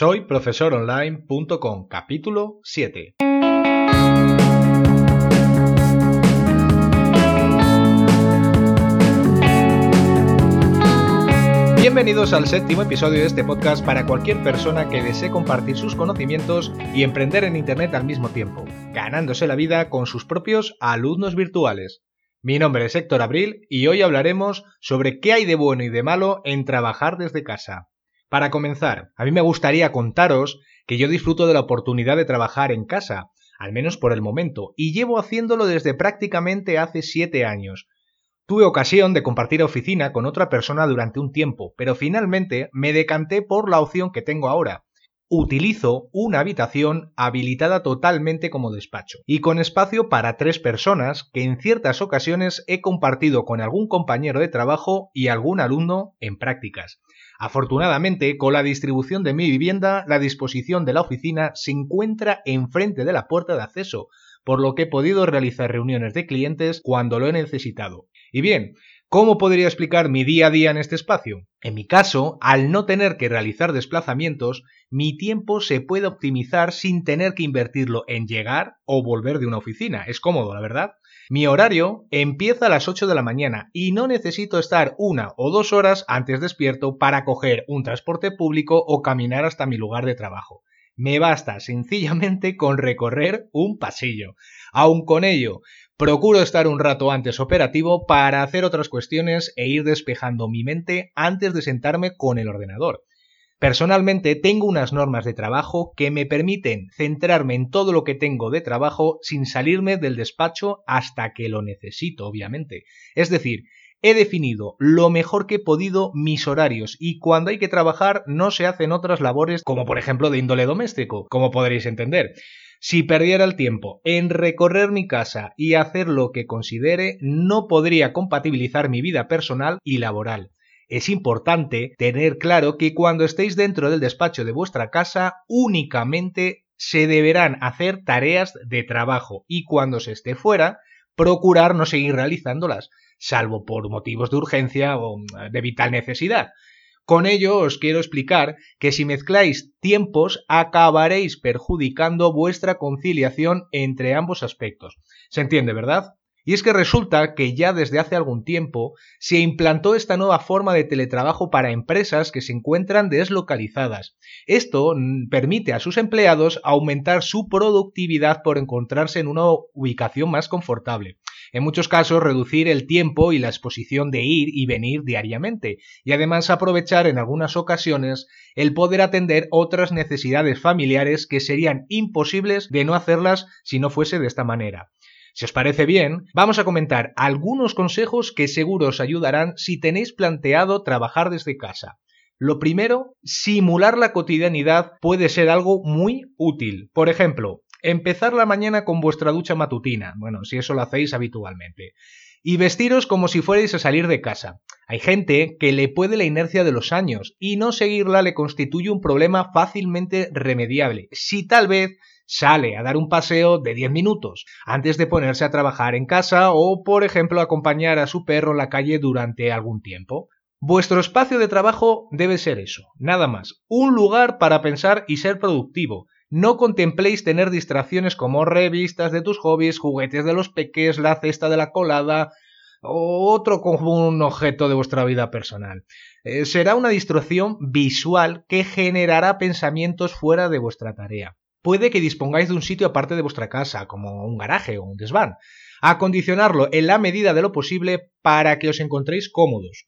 Soy profesoronline.com, capítulo 7. Bienvenidos al séptimo episodio de este podcast para cualquier persona que desee compartir sus conocimientos y emprender en Internet al mismo tiempo, ganándose la vida con sus propios alumnos virtuales. Mi nombre es Héctor Abril y hoy hablaremos sobre qué hay de bueno y de malo en trabajar desde casa. Para comenzar, a mí me gustaría contaros que yo disfruto de la oportunidad de trabajar en casa, al menos por el momento, y llevo haciéndolo desde prácticamente hace siete años. Tuve ocasión de compartir oficina con otra persona durante un tiempo, pero finalmente me decanté por la opción que tengo ahora. Utilizo una habitación habilitada totalmente como despacho y con espacio para tres personas que en ciertas ocasiones he compartido con algún compañero de trabajo y algún alumno en prácticas. Afortunadamente, con la distribución de mi vivienda, la disposición de la oficina se encuentra enfrente de la puerta de acceso, por lo que he podido realizar reuniones de clientes cuando lo he necesitado. Y bien, ¿Cómo podría explicar mi día a día en este espacio? En mi caso, al no tener que realizar desplazamientos, mi tiempo se puede optimizar sin tener que invertirlo en llegar o volver de una oficina. Es cómodo, la verdad. Mi horario empieza a las 8 de la mañana y no necesito estar una o dos horas antes despierto para coger un transporte público o caminar hasta mi lugar de trabajo. Me basta sencillamente con recorrer un pasillo. Aun con ello, procuro estar un rato antes operativo para hacer otras cuestiones e ir despejando mi mente antes de sentarme con el ordenador. Personalmente tengo unas normas de trabajo que me permiten centrarme en todo lo que tengo de trabajo sin salirme del despacho hasta que lo necesito, obviamente. Es decir, he definido lo mejor que he podido mis horarios y cuando hay que trabajar no se hacen otras labores como por ejemplo de índole doméstico, como podréis entender. Si perdiera el tiempo en recorrer mi casa y hacer lo que considere, no podría compatibilizar mi vida personal y laboral es importante tener claro que cuando estéis dentro del despacho de vuestra casa únicamente se deberán hacer tareas de trabajo y cuando se esté fuera procurar no seguir realizándolas, salvo por motivos de urgencia o de vital necesidad. Con ello os quiero explicar que si mezcláis tiempos acabaréis perjudicando vuestra conciliación entre ambos aspectos. ¿Se entiende, verdad? Y es que resulta que ya desde hace algún tiempo se implantó esta nueva forma de teletrabajo para empresas que se encuentran deslocalizadas. Esto permite a sus empleados aumentar su productividad por encontrarse en una ubicación más confortable. En muchos casos reducir el tiempo y la exposición de ir y venir diariamente y además aprovechar en algunas ocasiones el poder atender otras necesidades familiares que serían imposibles de no hacerlas si no fuese de esta manera. Si os parece bien, vamos a comentar algunos consejos que seguro os ayudarán si tenéis planteado trabajar desde casa. Lo primero, simular la cotidianidad puede ser algo muy útil. Por ejemplo, empezar la mañana con vuestra ducha matutina, bueno, si eso lo hacéis habitualmente, y vestiros como si fuerais a salir de casa. Hay gente que le puede la inercia de los años y no seguirla le constituye un problema fácilmente remediable. Si tal vez sale a dar un paseo de 10 minutos antes de ponerse a trabajar en casa o, por ejemplo, acompañar a su perro en la calle durante algún tiempo. Vuestro espacio de trabajo debe ser eso, nada más, un lugar para pensar y ser productivo. No contempléis tener distracciones como revistas de tus hobbies, juguetes de los peques, la cesta de la colada o otro un objeto de vuestra vida personal. Eh, será una distracción visual que generará pensamientos fuera de vuestra tarea. Puede que dispongáis de un sitio aparte de vuestra casa, como un garaje o un desván. Acondicionarlo en la medida de lo posible para que os encontréis cómodos.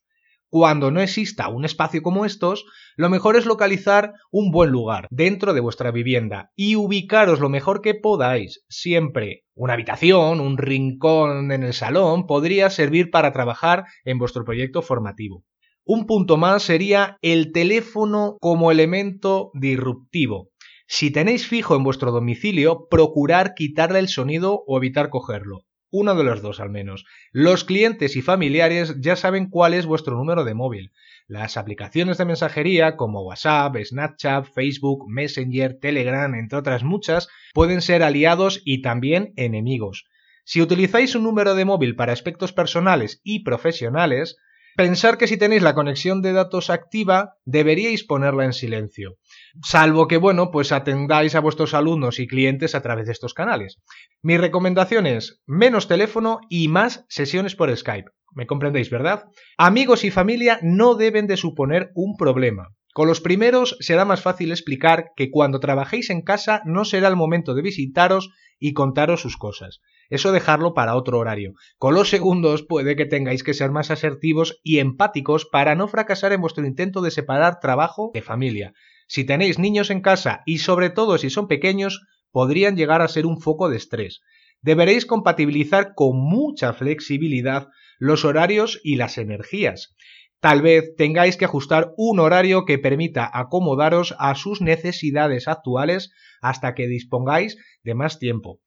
Cuando no exista un espacio como estos, lo mejor es localizar un buen lugar dentro de vuestra vivienda y ubicaros lo mejor que podáis. Siempre una habitación, un rincón en el salón podría servir para trabajar en vuestro proyecto formativo. Un punto más sería el teléfono como elemento disruptivo. Si tenéis fijo en vuestro domicilio, procurar quitarle el sonido o evitar cogerlo. Uno de los dos al menos. Los clientes y familiares ya saben cuál es vuestro número de móvil. Las aplicaciones de mensajería como WhatsApp, Snapchat, Facebook, Messenger, Telegram, entre otras muchas, pueden ser aliados y también enemigos. Si utilizáis un número de móvil para aspectos personales y profesionales, pensar que si tenéis la conexión de datos activa, deberíais ponerla en silencio. Salvo que, bueno, pues atendáis a vuestros alumnos y clientes a través de estos canales. Mi recomendación es menos teléfono y más sesiones por Skype. ¿Me comprendéis, verdad? Amigos y familia no deben de suponer un problema. Con los primeros será más fácil explicar que cuando trabajéis en casa no será el momento de visitaros y contaros sus cosas. Eso dejarlo para otro horario. Con los segundos puede que tengáis que ser más asertivos y empáticos para no fracasar en vuestro intento de separar trabajo de familia. Si tenéis niños en casa y sobre todo si son pequeños, podrían llegar a ser un foco de estrés. Deberéis compatibilizar con mucha flexibilidad los horarios y las energías. Tal vez tengáis que ajustar un horario que permita acomodaros a sus necesidades actuales hasta que dispongáis de más tiempo.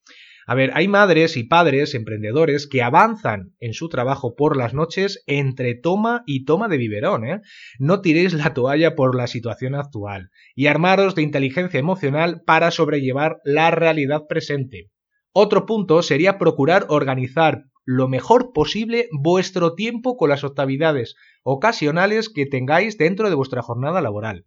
A ver, hay madres y padres emprendedores que avanzan en su trabajo por las noches entre toma y toma de biberón, ¿eh? No tiréis la toalla por la situación actual y armaros de inteligencia emocional para sobrellevar la realidad presente. Otro punto sería procurar organizar lo mejor posible vuestro tiempo con las actividades ocasionales que tengáis dentro de vuestra jornada laboral.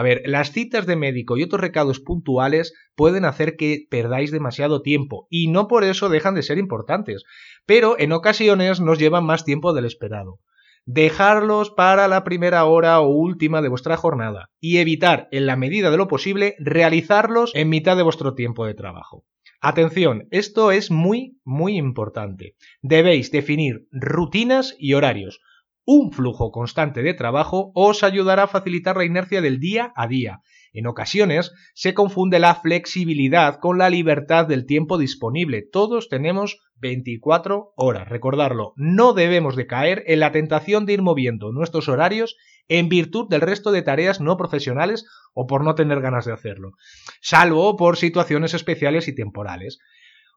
A ver, las citas de médico y otros recados puntuales pueden hacer que perdáis demasiado tiempo y no por eso dejan de ser importantes, pero en ocasiones nos llevan más tiempo del esperado. Dejarlos para la primera hora o última de vuestra jornada y evitar, en la medida de lo posible, realizarlos en mitad de vuestro tiempo de trabajo. Atención, esto es muy, muy importante. Debéis definir rutinas y horarios. Un flujo constante de trabajo os ayudará a facilitar la inercia del día a día. En ocasiones se confunde la flexibilidad con la libertad del tiempo disponible. Todos tenemos 24 horas. Recordarlo, no debemos de caer en la tentación de ir moviendo nuestros horarios en virtud del resto de tareas no profesionales o por no tener ganas de hacerlo, salvo por situaciones especiales y temporales.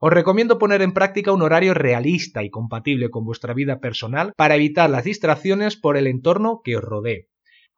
Os recomiendo poner en práctica un horario realista y compatible con vuestra vida personal para evitar las distracciones por el entorno que os rodee.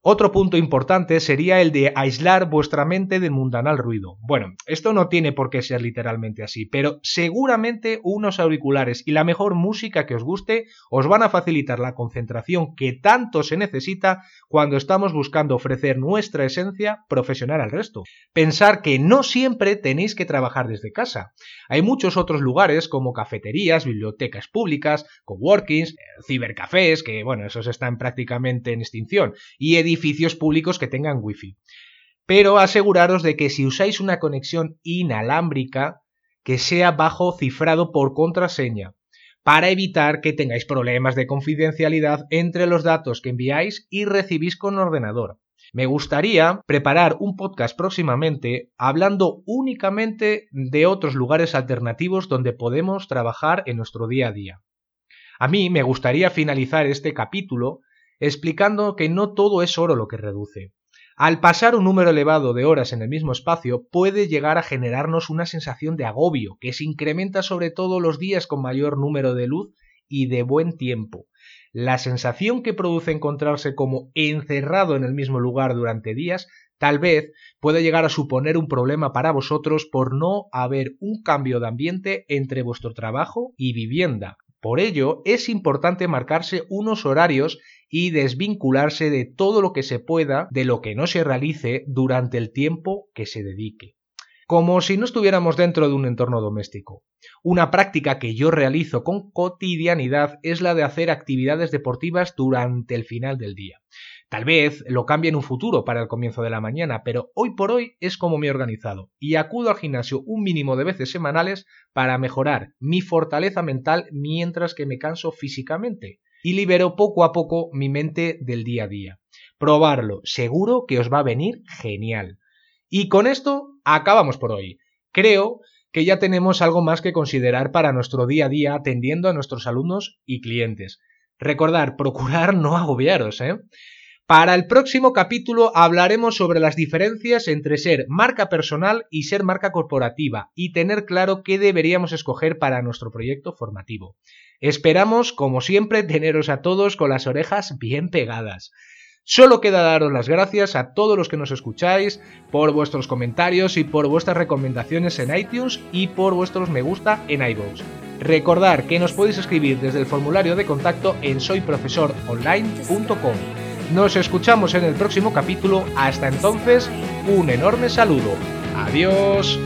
Otro punto importante sería el de aislar vuestra mente del mundanal ruido. Bueno, esto no tiene por qué ser literalmente así, pero seguramente unos auriculares y la mejor música que os guste os van a facilitar la concentración que tanto se necesita cuando estamos buscando ofrecer nuestra esencia profesional al resto. Pensar que no siempre tenéis que trabajar desde casa. Hay muchos otros lugares como cafeterías, bibliotecas públicas, coworkings, cibercafés, que bueno, esos están prácticamente en extinción, y públicos que tengan wifi. Pero aseguraros de que si usáis una conexión inalámbrica, que sea bajo cifrado por contraseña, para evitar que tengáis problemas de confidencialidad entre los datos que enviáis y recibís con ordenador. Me gustaría preparar un podcast próximamente hablando únicamente de otros lugares alternativos donde podemos trabajar en nuestro día a día. A mí me gustaría finalizar este capítulo explicando que no todo es oro lo que reduce. Al pasar un número elevado de horas en el mismo espacio puede llegar a generarnos una sensación de agobio, que se incrementa sobre todo los días con mayor número de luz y de buen tiempo. La sensación que produce encontrarse como encerrado en el mismo lugar durante días tal vez puede llegar a suponer un problema para vosotros por no haber un cambio de ambiente entre vuestro trabajo y vivienda. Por ello, es importante marcarse unos horarios y desvincularse de todo lo que se pueda de lo que no se realice durante el tiempo que se dedique. Como si no estuviéramos dentro de un entorno doméstico. Una práctica que yo realizo con cotidianidad es la de hacer actividades deportivas durante el final del día. Tal vez lo cambie en un futuro para el comienzo de la mañana, pero hoy por hoy es como me he organizado y acudo al gimnasio un mínimo de veces semanales para mejorar mi fortaleza mental mientras que me canso físicamente y libero poco a poco mi mente del día a día. Probarlo, seguro que os va a venir genial. Y con esto acabamos por hoy. Creo que ya tenemos algo más que considerar para nuestro día a día atendiendo a nuestros alumnos y clientes. Recordar, procurar no agobiaros, ¿eh? Para el próximo capítulo hablaremos sobre las diferencias entre ser marca personal y ser marca corporativa y tener claro qué deberíamos escoger para nuestro proyecto formativo. Esperamos, como siempre, teneros a todos con las orejas bien pegadas. Solo queda daros las gracias a todos los que nos escucháis por vuestros comentarios y por vuestras recomendaciones en iTunes y por vuestros me gusta en iVoox. Recordar que nos podéis escribir desde el formulario de contacto en soyprofesoronline.com. Nos escuchamos en el próximo capítulo. Hasta entonces, un enorme saludo. Adiós.